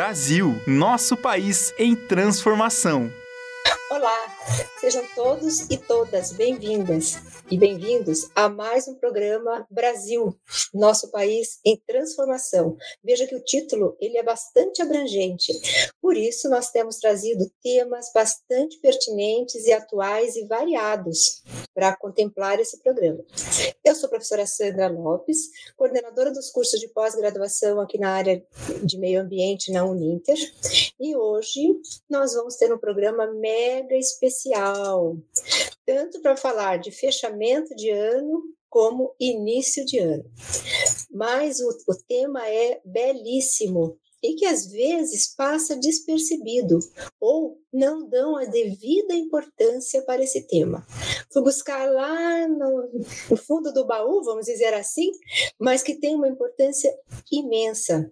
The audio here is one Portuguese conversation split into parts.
Brasil, nosso país em transformação. Olá, sejam todos e todas bem-vindas e bem-vindos a mais um programa Brasil, nosso país em transformação. Veja que o título ele é bastante abrangente. Por isso nós temos trazido temas bastante pertinentes e atuais e variados para contemplar esse programa. Eu sou a professora Sandra Lopes, coordenadora dos cursos de pós-graduação aqui na área de meio ambiente na Uninter, e hoje nós vamos ter um programa mega especial, tanto para falar de fechamento de ano como início de ano. Mas o, o tema é belíssimo e que às vezes passa despercebido ou não dão a devida importância para esse tema. Fui buscar lá no, no, fundo do baú, vamos dizer assim, mas que tem uma importância imensa.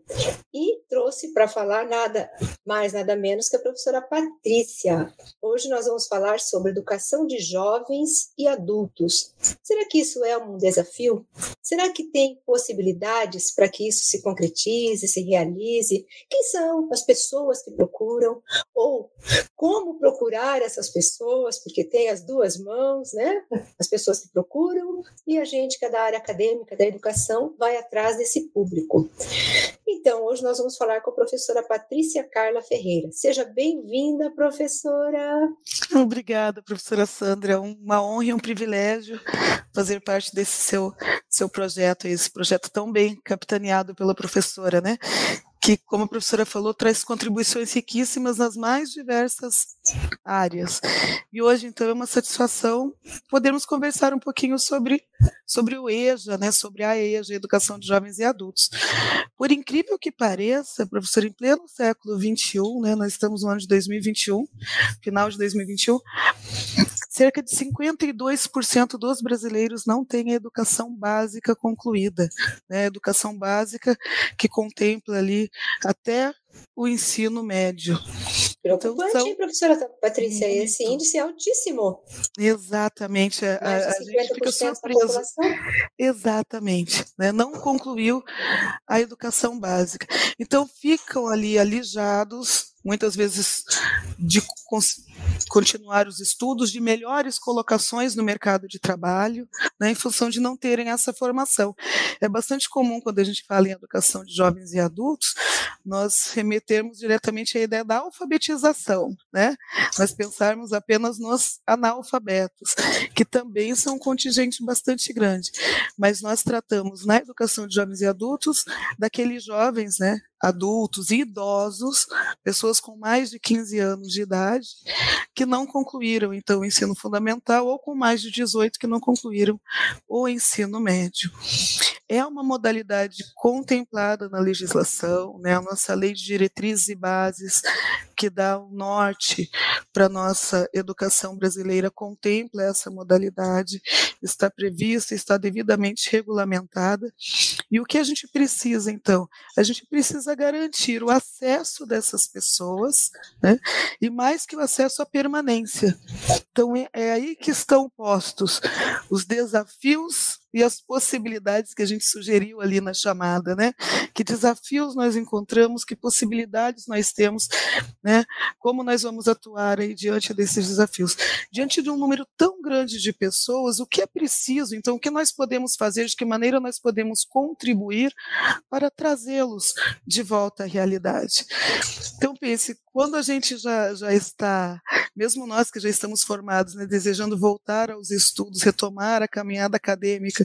E trouxe para falar nada mais, nada menos que a professora Patrícia. Hoje nós vamos falar sobre educação de jovens e adultos. Será que isso é um desafio? Será que tem possibilidades para que isso se concretize, se realize? Quem são as pessoas que procuram? Ou como procurar essas pessoas, porque tem as duas mãos, né? As pessoas que procuram e a gente que é da área acadêmica, da educação, vai atrás desse público. Então, hoje nós vamos falar com a professora Patrícia Carla Ferreira. Seja bem-vinda, professora. Obrigada, professora Sandra. É uma honra e um privilégio fazer parte desse seu, seu projeto, esse projeto tão bem capitaneado pela professora, né? Que, como a professora falou, traz contribuições riquíssimas nas mais diversas áreas. E hoje, então, é uma satisfação podermos conversar um pouquinho sobre, sobre o EJA, né, sobre a EJA, Educação de Jovens e Adultos. Por incrível que pareça, professora, em pleno século XXI, né, nós estamos no ano de 2021, final de 2021, cerca de 52% dos brasileiros não têm a educação básica concluída, né? Educação básica que contempla ali até o ensino médio. Preocupante, então, são... professora Patrícia? Muito. Esse índice é altíssimo. Exatamente. A, a gente fica surpresa. Exatamente. Né? Não concluiu a educação básica. Então, ficam ali alijados muitas vezes de continuar os estudos, de melhores colocações no mercado de trabalho, né, em função de não terem essa formação. É bastante comum, quando a gente fala em educação de jovens e adultos, nós remetermos diretamente à ideia da alfabetização, né? nós pensarmos apenas nos analfabetos, que também são um contingente bastante grande. Mas nós tratamos na educação de jovens e adultos daqueles jovens, né, adultos e idosos, pessoas com mais de 15 anos de idade, que não concluíram então o ensino fundamental ou com mais de 18 que não concluíram o ensino médio. É uma modalidade contemplada na legislação, né? A nossa lei de diretrizes e bases que dá o norte para nossa educação brasileira contempla essa modalidade, está prevista, está devidamente regulamentada. E o que a gente precisa, então? A gente precisa garantir o acesso dessas pessoas, né? e mais que o acesso à permanência. Então, é, é aí que estão postos os desafios e as possibilidades que a gente sugeriu ali na chamada, né? Que desafios nós encontramos, que possibilidades nós temos, né? Como nós vamos atuar aí diante desses desafios? Diante de um número tão grande de pessoas, o que é preciso? Então, o que nós podemos fazer? De que maneira nós podemos contribuir para trazê-los de volta à realidade? Então, pense, quando a gente já, já está, mesmo nós que já estamos formados, né, desejando voltar aos estudos, retomar a caminhada acadêmica,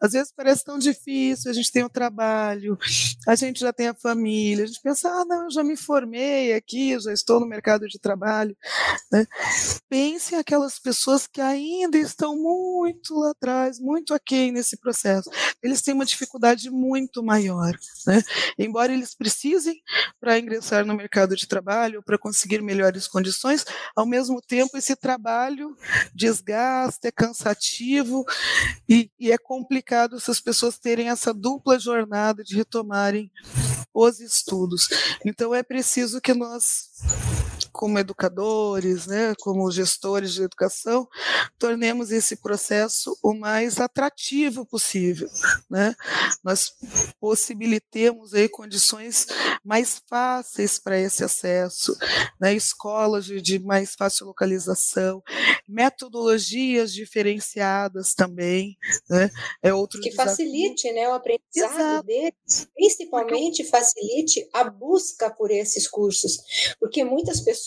às vezes parece tão difícil, a gente tem o trabalho, a gente já tem a família, a gente pensa, ah, não, eu já me formei aqui, já estou no mercado de trabalho. Né? Pense aquelas pessoas que ainda estão muito lá atrás, muito aquém nesse processo. Eles têm uma dificuldade muito maior. Né? Embora eles precisem para ingressar no mercado de trabalho, trabalho para conseguir melhores condições, ao mesmo tempo esse trabalho desgasta, é cansativo e, e é complicado essas pessoas terem essa dupla jornada de retomarem os estudos. Então é preciso que nós como educadores, né, como gestores de educação, tornemos esse processo o mais atrativo possível, né? Nós possibilitemos aí condições mais fáceis para esse acesso, né? Escolas de, de mais fácil localização, metodologias diferenciadas também, né? É outro que desafio. facilite, né, o aprendizado Exato. deles, principalmente facilite a busca por esses cursos, porque muitas pessoas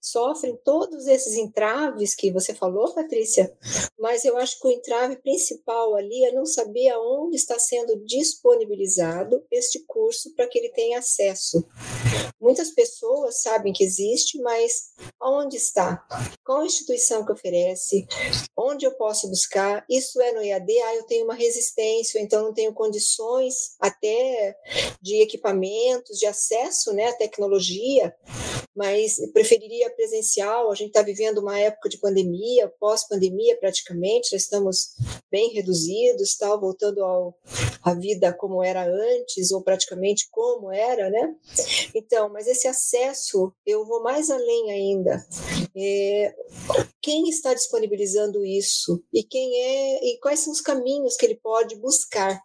sofrem todos esses entraves que você falou, Patrícia, mas eu acho que o entrave principal ali é não saber aonde está sendo disponibilizado este curso para que ele tenha acesso. Muitas pessoas sabem que existe, mas aonde está? Qual instituição que oferece? Onde eu posso buscar? Isso é no EAD? Ah, eu tenho uma resistência, então não tenho condições até de equipamentos, de acesso né, à tecnologia, mas preferiria presencial. A gente está vivendo uma época de pandemia, pós-pandemia praticamente, já estamos bem reduzidos, tal, voltando ao, à vida como era antes, ou praticamente como era, né? Então, mas esse acesso, eu vou mais além ainda. É, quem está disponibilizando isso? E quem é, e quais são os caminhos que ele pode buscar?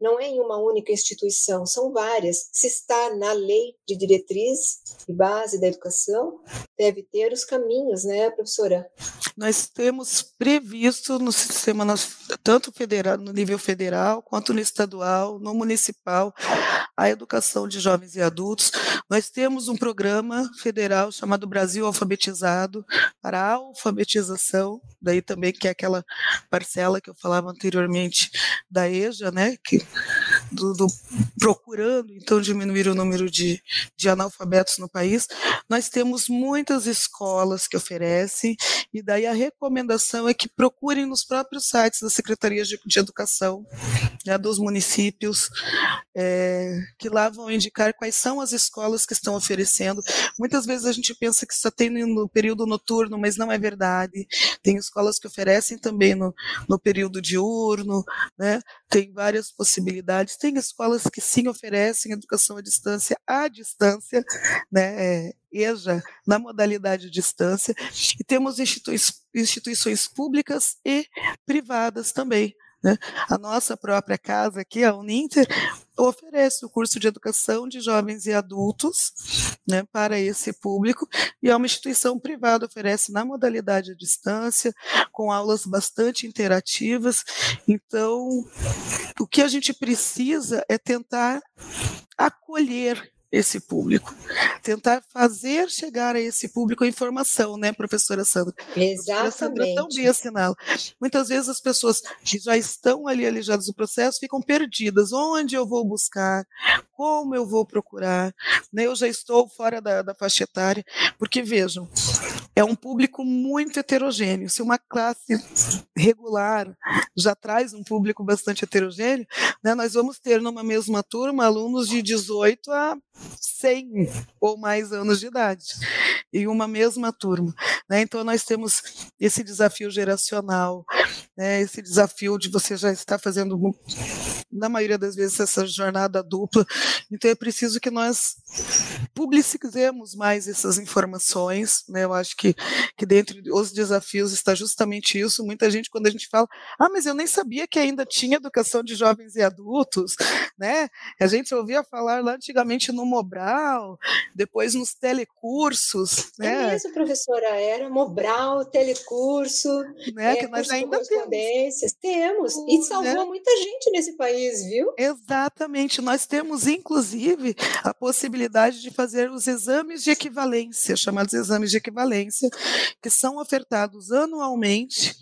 Não é em uma única instituição, são várias. Se está na lei de diretriz e base da educação, deve ter os caminhos, né, professora? Nós temos previsto no sistema, tanto federal, no nível federal, quanto no estadual, no municipal, a educação de jovens e adultos. Nós temos um programa federal chamado Brasil Alfabetizado para a alfabetização, daí também que é aquela parcela que eu falava anteriormente da EJA, né, que do, do, procurando então diminuir o número de, de analfabetos no país, nós temos muitas escolas que oferecem, e daí a recomendação é que procurem nos próprios sites das secretarias de, de educação né, dos municípios, é, que lá vão indicar quais são as escolas que estão oferecendo. Muitas vezes a gente pensa que só tem no período noturno, mas não é verdade. Tem escolas que oferecem também no, no período diurno, né? tem várias possibilidades. Tem escolas que sim oferecem educação à distância, à distância, né? É, EJA na modalidade distância, e temos institui instituições públicas e privadas também. Né? A nossa própria casa aqui, a Uninter, oferece o curso de educação de jovens e adultos né, para esse público, e é uma instituição privada, oferece na modalidade à distância, com aulas bastante interativas. Então, o que a gente precisa é tentar acolher esse público. Tentar fazer chegar a esse público a informação, né, professora Sandra? Exatamente. Sandra tão bem assinala. Muitas vezes as pessoas que já estão ali alijadas do processo ficam perdidas. Onde eu vou buscar? Como eu vou procurar? Né, eu já estou fora da, da faixa etária, porque vejam, é um público muito heterogêneo. Se uma classe regular já traz um público bastante heterogêneo, né, nós vamos ter numa mesma turma alunos de 18 a 100 ou mais anos de idade em uma mesma turma. Né? Então, nós temos esse desafio geracional, né? esse desafio de você já estar fazendo, na maioria das vezes, essa jornada dupla. Então, é preciso que nós publicizemos mais essas informações. Né? Eu acho que, que dentre os desafios está justamente isso. Muita gente, quando a gente fala, ah, mas eu nem sabia que ainda tinha educação de jovens e adultos, né? A gente ouvia falar lá antigamente no Mobral, depois nos telecursos. É né? isso, professora, era Mobral, telecurso, né? É, que nós ainda temos. Temos, e né? salvou né? muita gente nesse país, viu? Exatamente, nós temos inclusive a possibilidade de fazer os exames de equivalência, chamados exames de equivalência, que são ofertados anualmente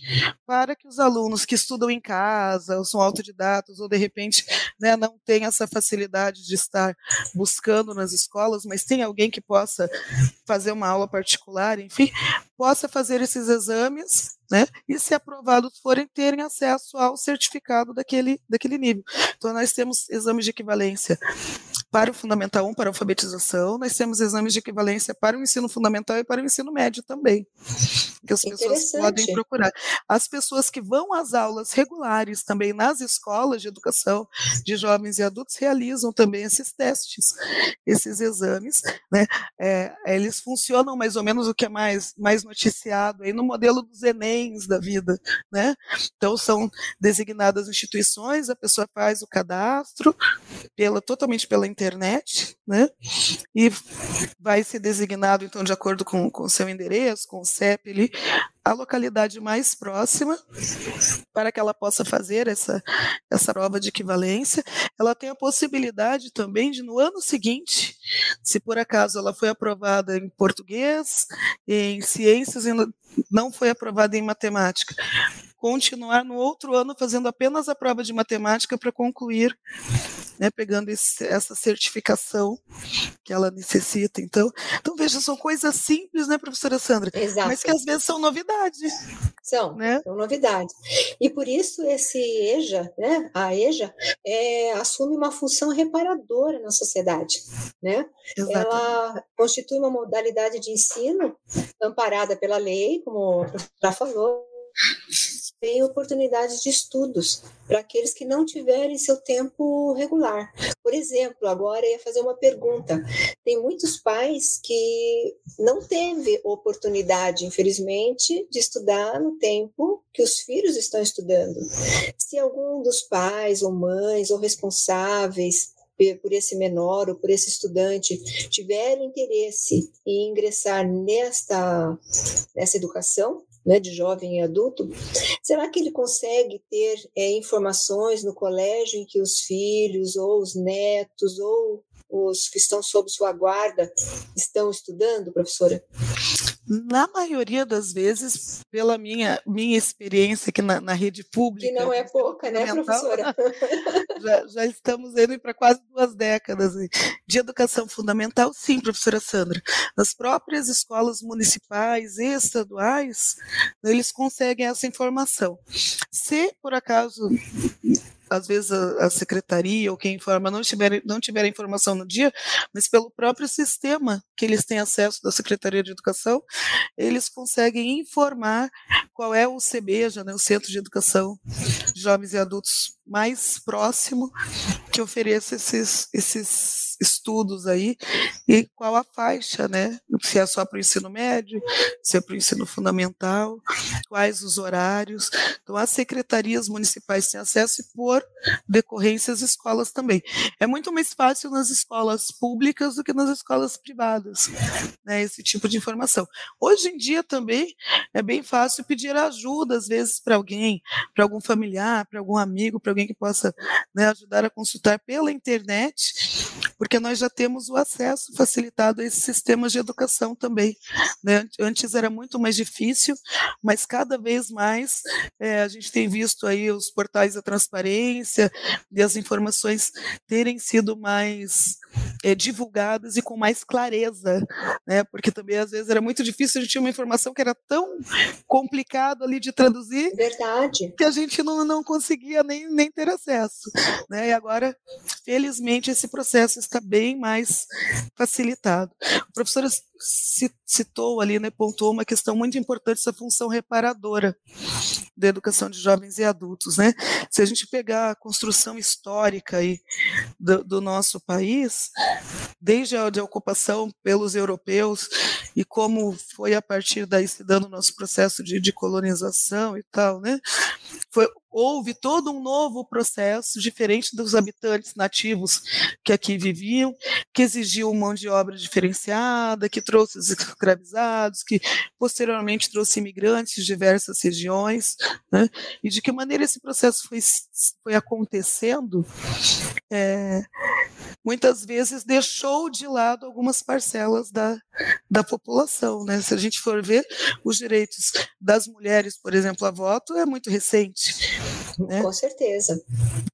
para que os alunos que estudam em casa, ou são autodidatos, ou de repente né, não têm essa facilidade de estar buscando nas escolas, mas tem alguém que possa fazer uma aula particular, enfim, possa fazer esses exames, né? E se aprovados forem, terem acesso ao certificado daquele, daquele nível. Então, nós temos exames de equivalência para o Fundamental 1, para a alfabetização, nós temos exames de equivalência para o ensino fundamental e para o ensino médio também. que as pessoas podem procurar. As pessoas que vão às aulas regulares também nas escolas de educação de jovens e adultos realizam também esses testes, esses exames, né? É, eles funcionam mais ou menos o que é mais, mais noticiado aí no modelo dos Enems da vida, né? Então são designadas instituições, a pessoa faz o cadastro pela totalmente pela internet, né? E vai ser designado então de acordo com o seu endereço, com o CEP ali, a localidade mais próxima para que ela possa fazer essa, essa prova de equivalência. Ela tem a possibilidade também de, no ano seguinte, se por acaso ela foi aprovada em português, em ciências não foi aprovada em matemática, continuar no outro ano fazendo apenas a prova de matemática para concluir né, pegando esse, essa certificação que ela necessita. Então, então, veja, são coisas simples, né, professora Sandra? Exato. Mas que às vezes são novidades. São, né? são novidades. E por isso esse EJA, né, a EJA, é, assume uma função reparadora na sociedade. Né? Ela constitui uma modalidade de ensino amparada pela lei, como já falou, tem oportunidades de estudos para aqueles que não tiverem seu tempo regular. Por exemplo, agora eu ia fazer uma pergunta. Tem muitos pais que não teve oportunidade, infelizmente, de estudar no tempo que os filhos estão estudando. Se algum dos pais ou mães ou responsáveis por esse menor ou por esse estudante tiver interesse em ingressar nesta, nessa educação, né, de jovem e adulto, será que ele consegue ter é, informações no colégio em que os filhos ou os netos ou os que estão sob sua guarda estão estudando, professora? Na maioria das vezes, pela minha, minha experiência aqui na, na rede pública. Que não é pouca, né, professora? já, já estamos indo para quase duas décadas de educação fundamental, sim, professora Sandra. Nas próprias escolas municipais e estaduais, eles conseguem essa informação. Se, por acaso, às vezes a, a, secretaria ou quem informa não tiver, não tiver a informação no dia, mas pelo próprio sistema que eles têm acesso da Secretaria de Educação, eles conseguem informar qual é o CBEJA, né, o Centro de Educação de Jovens e Adultos mais próximo que ofereça esses, esses estudos aí e qual a faixa, né? Se é só para o ensino médio, se é para o ensino fundamental, quais os horários. Então, as secretarias municipais têm acesso e, por decorrência, as escolas também. É muito mais fácil nas escolas públicas do que nas escolas privadas, né? Esse tipo de informação. Hoje em dia também é bem fácil pedir ajuda, às vezes, para alguém, para algum familiar, para algum amigo, para alguém que possa né, ajudar a consultar pela internet, porque nós já temos o acesso facilitado a esses sistemas de educação também. Né? Antes era muito mais difícil, mas cada vez mais é, a gente tem visto aí os portais da transparência e as informações terem sido mais é, divulgadas e com mais clareza, né? porque também às vezes era muito difícil, a gente tinha uma informação que era tão complicado ali de traduzir Verdade. que a gente não, não conseguia nem, nem ter acesso. Né? E agora, felizmente, esse processo está bem mais facilitado. O professor citou ali, né, pontuou uma questão muito importante, essa função reparadora da educação de jovens e adultos. Né? Se a gente pegar a construção histórica aí do, do nosso país, desde a de ocupação pelos europeus e como foi a partir daí se dando o nosso processo de, de colonização e tal, né? Foi, houve todo um novo processo, diferente dos habitantes nativos que aqui viviam, que exigiu mão de obra diferenciada, que trouxe os escravizados, que posteriormente trouxe imigrantes de diversas regiões, né? e de que maneira esse processo foi, foi acontecendo, é, muitas vezes deixou de lado algumas parcelas da, da população. Né? Se a gente for ver, os direitos das mulheres, por exemplo, a voto, é muito recente. Né? Com certeza.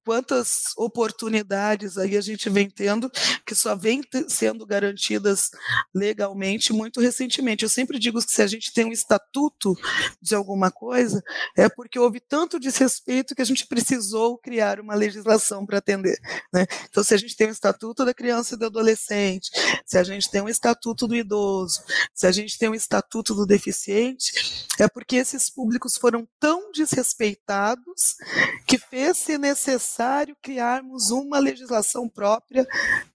Quantas oportunidades aí a gente vem tendo que só vem sendo garantidas legalmente muito recentemente. Eu sempre digo que se a gente tem um estatuto de alguma coisa, é porque houve tanto desrespeito que a gente precisou criar uma legislação para atender. Né? Então, se a gente tem um estatuto da criança e do adolescente, se a gente tem um estatuto do idoso, se a gente tem um estatuto do deficiente, é porque esses públicos foram tão desrespeitados que fez-se necessário criarmos uma legislação própria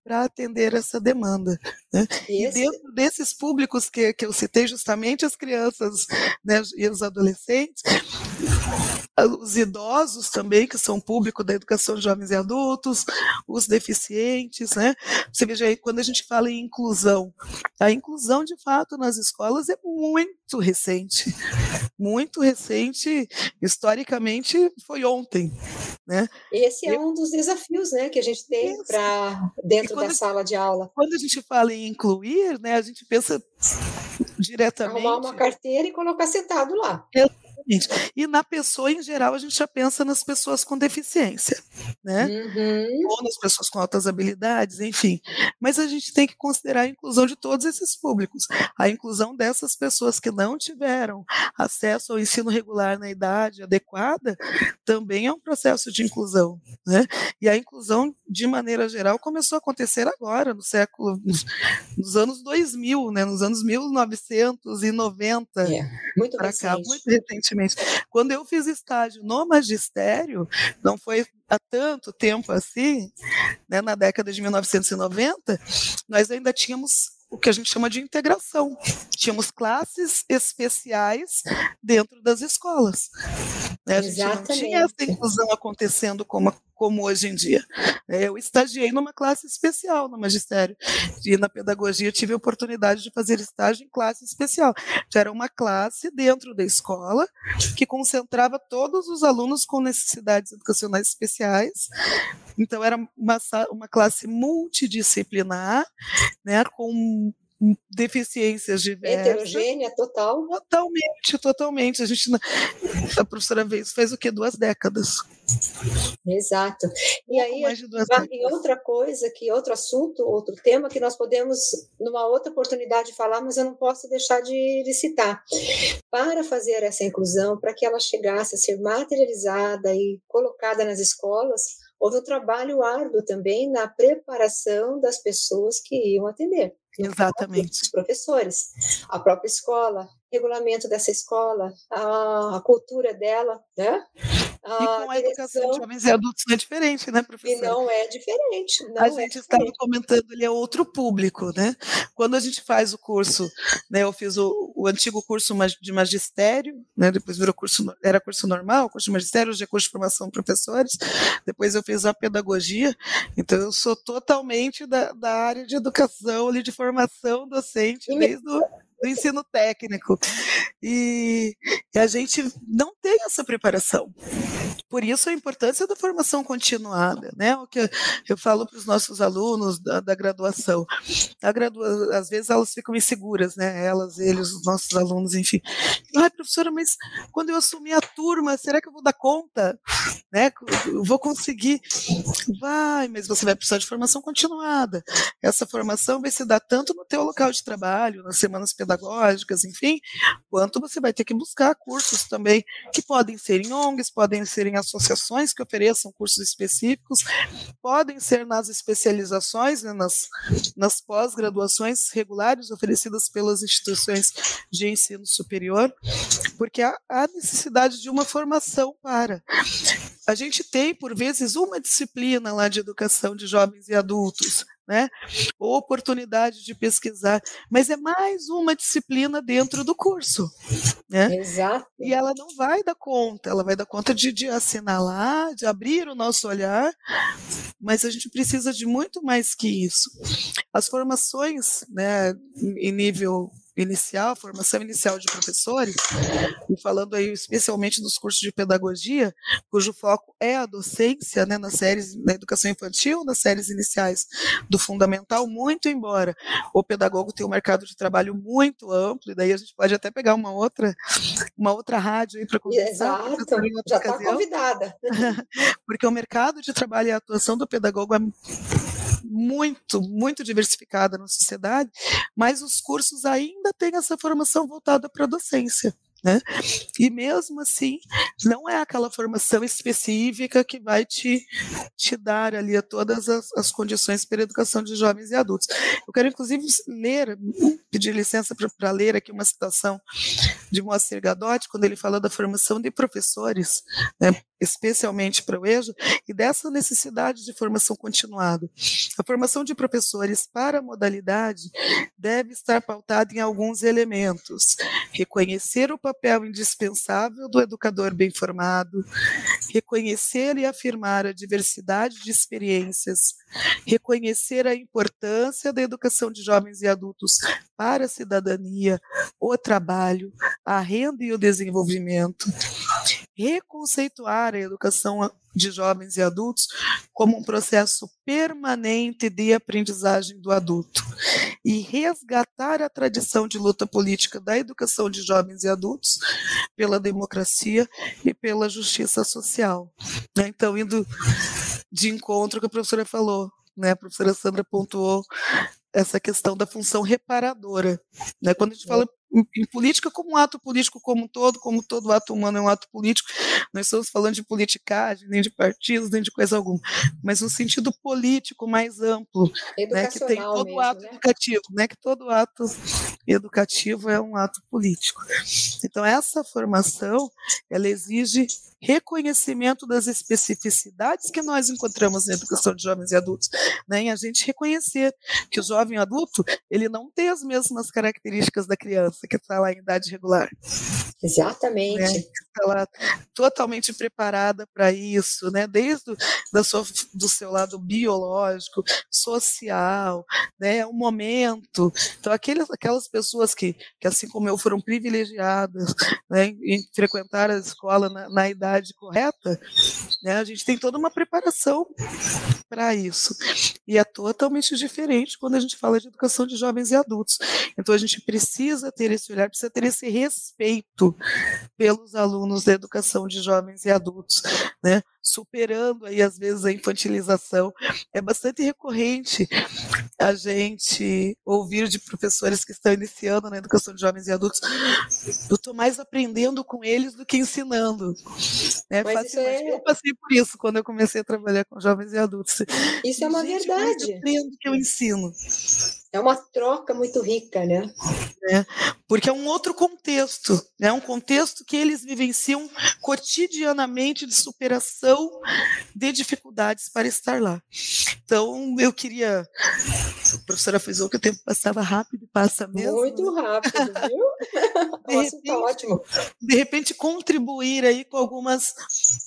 para atender essa demanda. Né? E dentro desses públicos que, que eu citei, justamente as crianças né, e os adolescentes, os idosos também, que são público da educação de jovens e adultos, os deficientes, né? Você veja aí, quando a gente fala em inclusão, a inclusão de fato nas escolas é muito recente, muito recente, historicamente foi ontem, né? Esse é um dos desafios, né, que a gente tem para dentro da sala de aula. Quando a gente fala em incluir, né, a gente pensa diretamente. Arrumar uma carteira e colocar sentado lá. Exatamente. E na pessoa, em geral, a gente já pensa nas pessoas com deficiência, né? Uhum. Ou nas pessoas com altas habilidades, enfim. Mas a gente tem que considerar a inclusão de todos esses públicos. A inclusão dessas pessoas que não tiveram acesso ao ensino regular na idade adequada também é um processo de inclusão, né? E a inclusão, de maneira geral, começou a acontecer agora, no século, nos anos 2000, né? Nos anos 1990 é, muito para cá, muito recentemente recentemente. Quando eu fiz estágio no magistério, não foi há tanto tempo assim, né, na década de 1990, nós ainda tínhamos o que a gente chama de integração. Tínhamos classes especiais dentro das escolas. Né? A gente Exatamente. não tinha essa inclusão acontecendo como, como hoje em dia. Eu estagiei numa classe especial no magistério e na pedagogia tive a oportunidade de fazer estágio em classe especial. Era uma classe dentro da escola que concentrava todos os alunos com necessidades educacionais especiais. Então era uma, uma classe multidisciplinar, né, com deficiências diversas. Heterogênea, total? Totalmente, totalmente. A gente, a professora Veiz fez o quê? Duas décadas. Exato. E aí, outra coisa, que outro assunto, outro tema que nós podemos, numa outra oportunidade, falar, mas eu não posso deixar de, de citar. Para fazer essa inclusão, para que ela chegasse a ser materializada e colocada nas escolas, houve um trabalho árduo também na preparação das pessoas que iam atender. Exatamente. Os professores, a própria escola, regulamento dessa escola, a, a cultura dela, né? E com a educação de jovens e adultos não é diferente, né, professor? E não é diferente. Não a é gente estava comentando, ele é outro público, né? Quando a gente faz o curso, né, eu fiz o, o antigo curso de magistério, né, depois virou curso, era curso normal, curso de magistério, hoje é curso de formação de professores, depois eu fiz a pedagogia, então eu sou totalmente da, da área de educação, ali, de formação docente, desde o do ensino técnico. E, e, a gente não tem essa preparação. Por isso a importância da formação continuada, né? O que eu falo para os nossos alunos da, da graduação. A gradua, às vezes elas ficam inseguras, né? Elas, eles, os nossos alunos, enfim. Ai, professora, mas quando eu assumir a turma, será que eu vou dar conta? Né? Eu vou conseguir? Vai, mas você vai precisar de formação continuada. Essa formação vai se dar tanto no teu local de trabalho, nas semanas pedagógicas, enfim, quanto você vai ter que buscar cursos também, que podem ser em ONGs, podem ser em associações que ofereçam cursos específicos, podem ser nas especializações, né, nas, nas pós-graduações regulares oferecidas pelas instituições de ensino superior, porque há, há necessidade de uma formação para. A gente tem, por vezes, uma disciplina lá de educação de jovens e adultos, né? oportunidade de pesquisar, mas é mais uma disciplina dentro do curso. Né? Exato. E ela não vai dar conta, ela vai dar conta de, de assinalar, de abrir o nosso olhar, mas a gente precisa de muito mais que isso. As formações né, em nível inicial, formação inicial de professores, e falando aí especialmente dos cursos de pedagogia, cujo foco é a docência, né, nas séries da educação infantil, nas séries iniciais do fundamental, muito embora o pedagogo tenha um mercado de trabalho muito amplo, e daí a gente pode até pegar uma outra, uma outra rádio aí para conversar. Exato, já está convidada. Porque o mercado de trabalho e a atuação do pedagogo é muito, muito diversificada na sociedade, mas os cursos ainda têm essa formação voltada para a docência. Né? E mesmo assim, não é aquela formação específica que vai te, te dar ali todas as, as condições para a educação de jovens e adultos. Eu quero, inclusive, ler, pedir licença para ler aqui uma citação de Moacir Gadotti, quando ele fala da formação de professores, né, especialmente para o EJA, e dessa necessidade de formação continuada. A formação de professores para a modalidade deve estar pautada em alguns elementos: reconhecer o papel indispensável do educador bem formado, reconhecer e afirmar a diversidade de experiências, reconhecer a importância da educação de jovens e adultos para a cidadania, o trabalho, a renda e o desenvolvimento, reconceituar a educação de jovens e adultos como um processo permanente de aprendizagem do adulto e resgatar a tradição de luta política da educação de jovens e adultos pela democracia e pela justiça social. Né? Então, indo de encontro com a professora falou, né? A professora Sandra pontuou essa questão da função reparadora. Né? Quando a gente fala em política como um ato político como um todo, como todo ato humano é um ato político, nós estamos falando de politicagem, nem de partidos, nem de coisa alguma, mas no sentido político mais amplo, né, que tem todo mesmo, ato né? educativo, né, que todo ato educativo é um ato político. Então essa formação, ela exige reconhecimento das especificidades que nós encontramos na educação de jovens e adultos, né, em a gente reconhecer que o jovem adulto, ele não tem as mesmas características da criança, criança que está lá em idade regular. Exatamente. Né? Está lá totalmente preparada para isso, né? desde da sua, do seu lado biológico, social, né? o momento. Então, aqueles, aquelas pessoas que, que, assim como eu, foram privilegiadas né? em frequentar a escola na, na idade correta, né? a gente tem toda uma preparação para isso. E é totalmente diferente quando a gente fala de educação de jovens e adultos. Então, a gente precisa ter esse olhar, precisa ter esse respeito pelos alunos da educação de jovens e adultos, né? superando aí às vezes a infantilização. É bastante recorrente a gente ouvir de professores que estão iniciando na educação de jovens e adultos, eu estou mais aprendendo com eles do que ensinando. É, é... Eu passei por isso quando eu comecei a trabalhar com jovens e adultos. Isso é uma gente, verdade. Eu aprendo que eu ensino. É uma troca muito rica, né? É, porque é um outro contexto, é né? um contexto que eles vivenciam cotidianamente de superação de dificuldades para estar lá. Então, eu queria. A professora frisou que o tempo passava rápido, passa mesmo. Muito né? rápido, viu? de, Nossa, tá repente, ótimo. de repente, contribuir aí com algumas,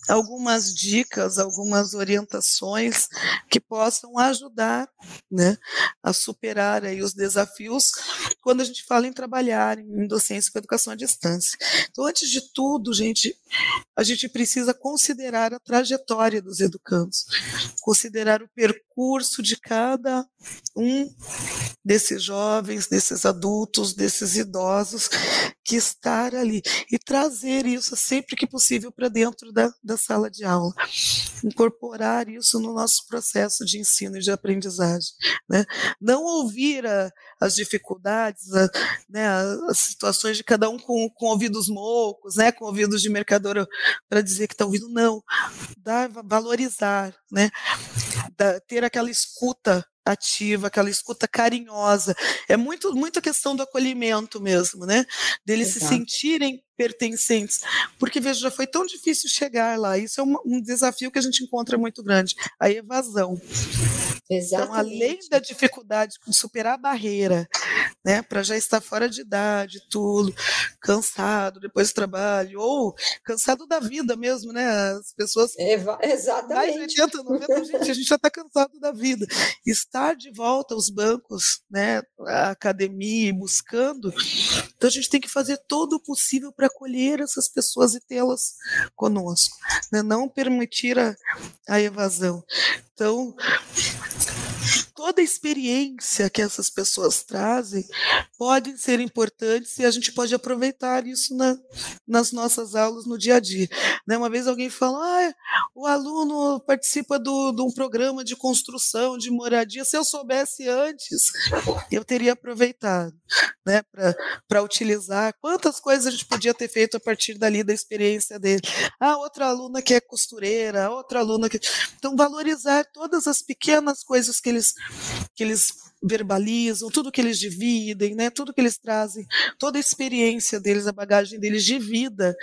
algumas dicas, algumas orientações que possam ajudar né, a superar aí os desafios quando a gente fala em trabalhar em docência com educação à distância. Então, antes de tudo, gente, a gente precisa considerar a trajetória dos educandos, considerar o percurso de cada um desses jovens, desses adultos, desses idosos que estar ali e trazer isso sempre que possível para dentro da, da sala de aula, incorporar isso no nosso processo de ensino e de aprendizagem, né? Não ouvir a, as dificuldades, a, né, as situações de cada um com, com ouvidos moucos, né, com ouvidos de mercador para dizer que está ouvindo, não, dar, valorizar, né, da, ter aquela escuta ativa, aquela escuta carinhosa. É muito muito a questão do acolhimento mesmo, né? Deles Exato. se sentirem pertencentes. Porque, veja, já foi tão difícil chegar lá. Isso é um, um desafio que a gente encontra muito grande. A evasão. Exatamente. Então, além da dificuldade de superar a barreira, né, para já estar fora de idade, tudo, cansado depois do trabalho, ou cansado da vida mesmo, né? As pessoas. Eva, exatamente. Mais de 80, 90, gente, a gente já está cansado da vida. Estar de volta aos bancos, né, a academia, buscando, então a gente tem que fazer todo o possível para acolher essas pessoas e tê-las conosco, né? não permitir a, a evasão. Então, toda a experiência que essas pessoas trazem pode ser importante e a gente pode aproveitar isso na, nas nossas aulas no dia a dia. Né? Uma vez alguém falou, ah, o aluno participa de um programa de construção, de moradia, se eu soubesse antes, eu teria aproveitado né, para utilizar. Quantas coisas a gente podia ter feito a partir dali da experiência dele. Ah, outra aluna que é costureira, outra aluna que... Então, valorizar todas as pequenas coisas que eles que eles verbalizam, tudo que eles dividem, né, tudo que eles trazem, toda a experiência deles, a bagagem deles de vida.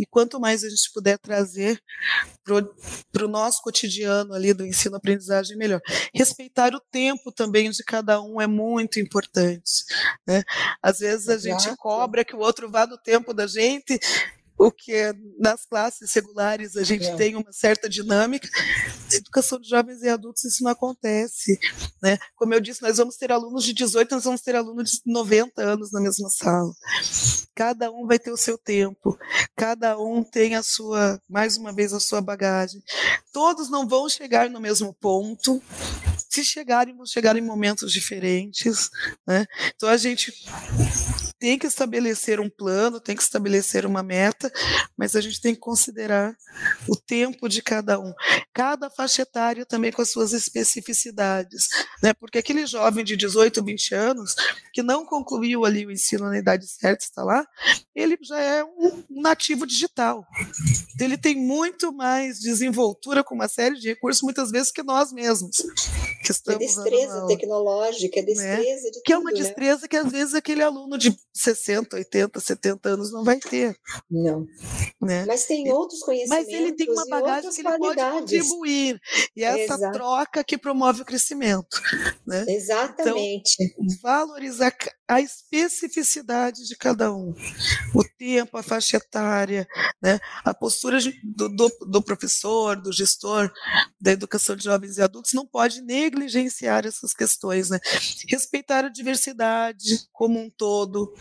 E quanto mais a gente puder trazer para o nosso cotidiano ali do ensino-aprendizagem, melhor. Respeitar o tempo também de cada um é muito importante. Né? Às vezes a Exato. gente cobra que o outro vá do tempo da gente o que é, nas classes regulares a gente é. tem uma certa dinâmica. Educação de jovens e adultos isso não acontece. Né? Como eu disse, nós vamos ter alunos de 18, nós vamos ter alunos de 90 anos na mesma sala. Cada um vai ter o seu tempo, cada um tem a sua, mais uma vez, a sua bagagem. Todos não vão chegar no mesmo ponto, se chegarem, vão chegar em momentos diferentes. Né? Então a gente tem que estabelecer um plano, tem que estabelecer uma meta, mas a gente tem que considerar o tempo de cada um. Cada faixa etária também com as suas especificidades, né? Porque aquele jovem de 18, 20 anos que não concluiu ali o ensino na idade certa, está lá, ele já é um nativo digital. Ele tem muito mais desenvoltura com uma série de recursos, muitas vezes, que nós mesmos. Que estamos é destreza tecnológica, é né? destreza né? de Que tudo, é uma né? destreza né? que, às vezes, aquele aluno de 60, 80, 70 anos não vai ter. Não. Né? Mas tem outros conhecimentos. Mas ele tem uma bagagem que ele pode contribuir. E é essa Exato. troca que promove o crescimento. Né? Exatamente. Então, valorizar a especificidade de cada um. O tempo, a faixa etária, né? a postura do, do, do professor, do gestor da educação de jovens e adultos não pode negligenciar essas questões. Né? Respeitar a diversidade como um todo,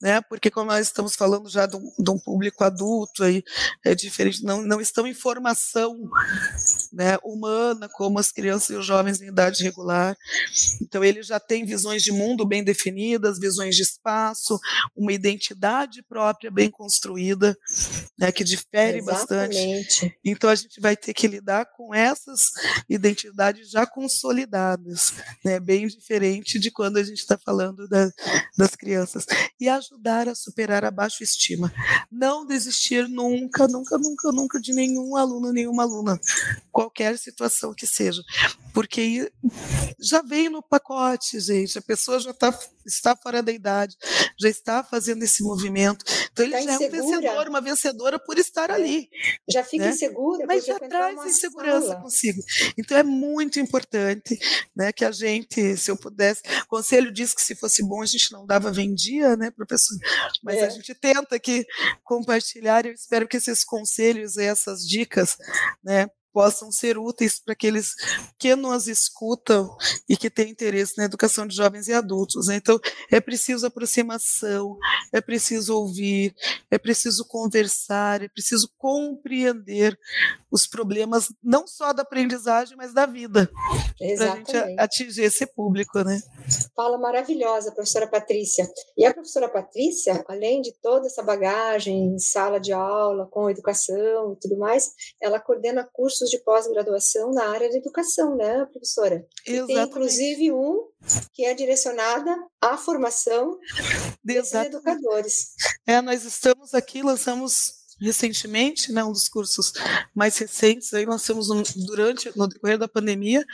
né? Porque como nós estamos falando já de um, de um público adulto aí, é diferente, não, não estão em formação né, humana como as crianças e os jovens em idade regular. Então ele já tem visões de mundo bem definidas, visões de espaço, uma identidade própria bem construída, né, que difere Exatamente. bastante. Então a gente vai ter que lidar com essas identidades já consolidadas, né, bem diferente de quando a gente está falando da, das crianças e ajudar a superar a baixa estima. Não desistir nunca, nunca, nunca, nunca de nenhum aluno, nenhuma aluna, qualquer situação que seja, porque já vem no pacote, gente. A pessoa já tá, está fora da idade, já está fazendo esse movimento. Então ele tá já insegura. é um vencedor, uma vencedora por estar é. ali. Já fica né? insegura, mas já traz insegurança sala. consigo. Então é muito importante, né, que a gente, se eu pudesse, o conselho diz que se fosse bom a gente não dava vendia, né, professor? Mas é. a gente tenta aqui compartilhar. Eu espero que esses conselhos e essas dicas, né, possam ser úteis para aqueles que nos escutam e que têm interesse na educação de jovens e adultos. Né? Então, é preciso aproximação, é preciso ouvir, é preciso conversar, é preciso compreender os problemas não só da aprendizagem, mas da vida, para a gente atingir esse público. Né? Fala maravilhosa, professora Patrícia. E a professora Patrícia, além de toda essa bagagem em sala de aula, com educação e tudo mais, ela coordena cursos cursos de pós-graduação na área de educação, né, professora? Exatamente. tem inclusive um que é direcionada à formação desses educadores. É, nós estamos aqui, lançamos recentemente, né, um dos cursos mais recentes, aí nós temos um, durante, no decorrer da pandemia,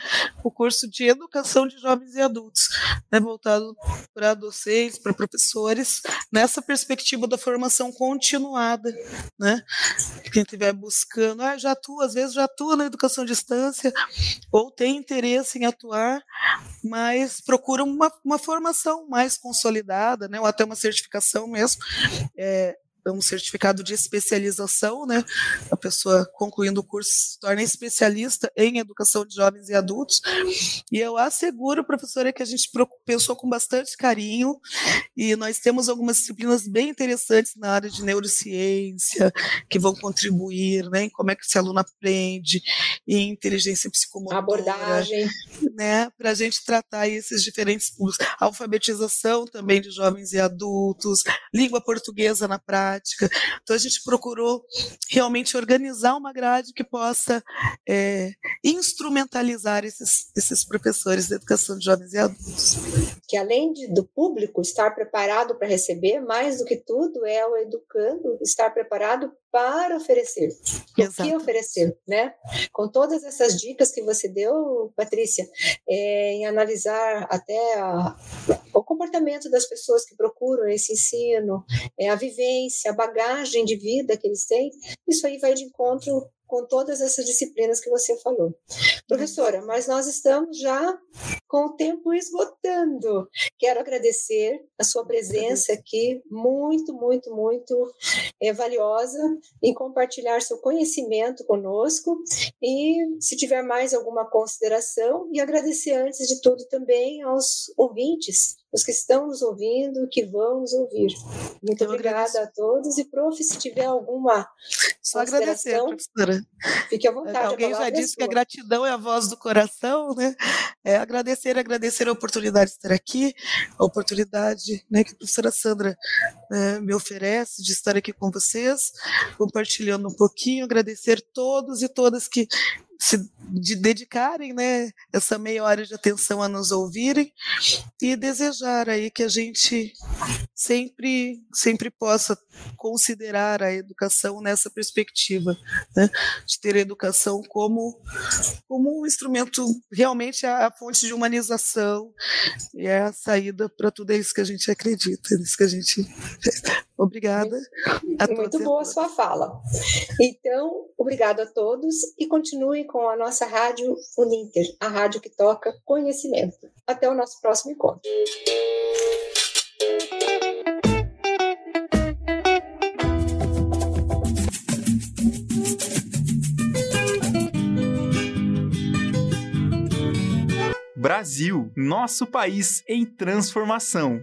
o curso de educação de jovens e adultos, né, voltado para docentes, para professores, nessa perspectiva da formação continuada, né, quem estiver buscando, ah, já atua, às vezes já atua na educação à distância, ou tem interesse em atuar, mas procura uma, uma formação mais consolidada, né, ou até uma certificação mesmo, é, um certificado de especialização, né? A pessoa concluindo o curso se torna especialista em educação de jovens e adultos. E eu asseguro, professora, que a gente pensou com bastante carinho e nós temos algumas disciplinas bem interessantes na área de neurociência que vão contribuir, né? Em como é que esse aluno aprende, em inteligência psicomotora, abordagem, né? Para a gente tratar esses diferentes públicos, alfabetização também de jovens e adultos, língua portuguesa na prática prática. Então a gente procurou realmente organizar uma grade que possa é, instrumentalizar esses, esses professores da educação de jovens e adultos. Que além de, do público estar preparado para receber, mais do que tudo é o educando estar preparado para oferecer. O que oferecer, né? Com todas essas dicas que você deu, Patrícia, é, em analisar até a, o comportamento das pessoas que procuram esse ensino, é, a vivência, a bagagem de vida que eles têm, isso aí vai de encontro com todas essas disciplinas que você falou. Professora, mas nós estamos já com o tempo esgotando. Quero agradecer a sua presença aqui, muito, muito, muito é, valiosa, em compartilhar seu conhecimento conosco e se tiver mais alguma consideração, e agradecer antes de tudo também aos ouvintes os que estão nos ouvindo, que vão nos ouvir. Muito Eu obrigada agradeço. a todos. E, prof, se tiver alguma. Só agradecer, professora. Fique à vontade. Alguém já é disse que a gratidão é a voz do coração, né? É agradecer, agradecer a oportunidade de estar aqui, a oportunidade né, que a professora Sandra né, me oferece de estar aqui com vocês, compartilhando um pouquinho, agradecer todos e todas que se de dedicarem né, essa meia hora de atenção a nos ouvirem e desejar aí que a gente sempre sempre possa considerar a educação nessa perspectiva né, de ter a educação como como um instrumento realmente a, a fonte de humanização e é a saída para tudo isso que a gente acredita, isso que a gente Obrigada. Muito boa a sua fala. Então, obrigado a todos e continue com a nossa rádio Uninter, a rádio que toca conhecimento. Até o nosso próximo encontro. Brasil, nosso país em transformação.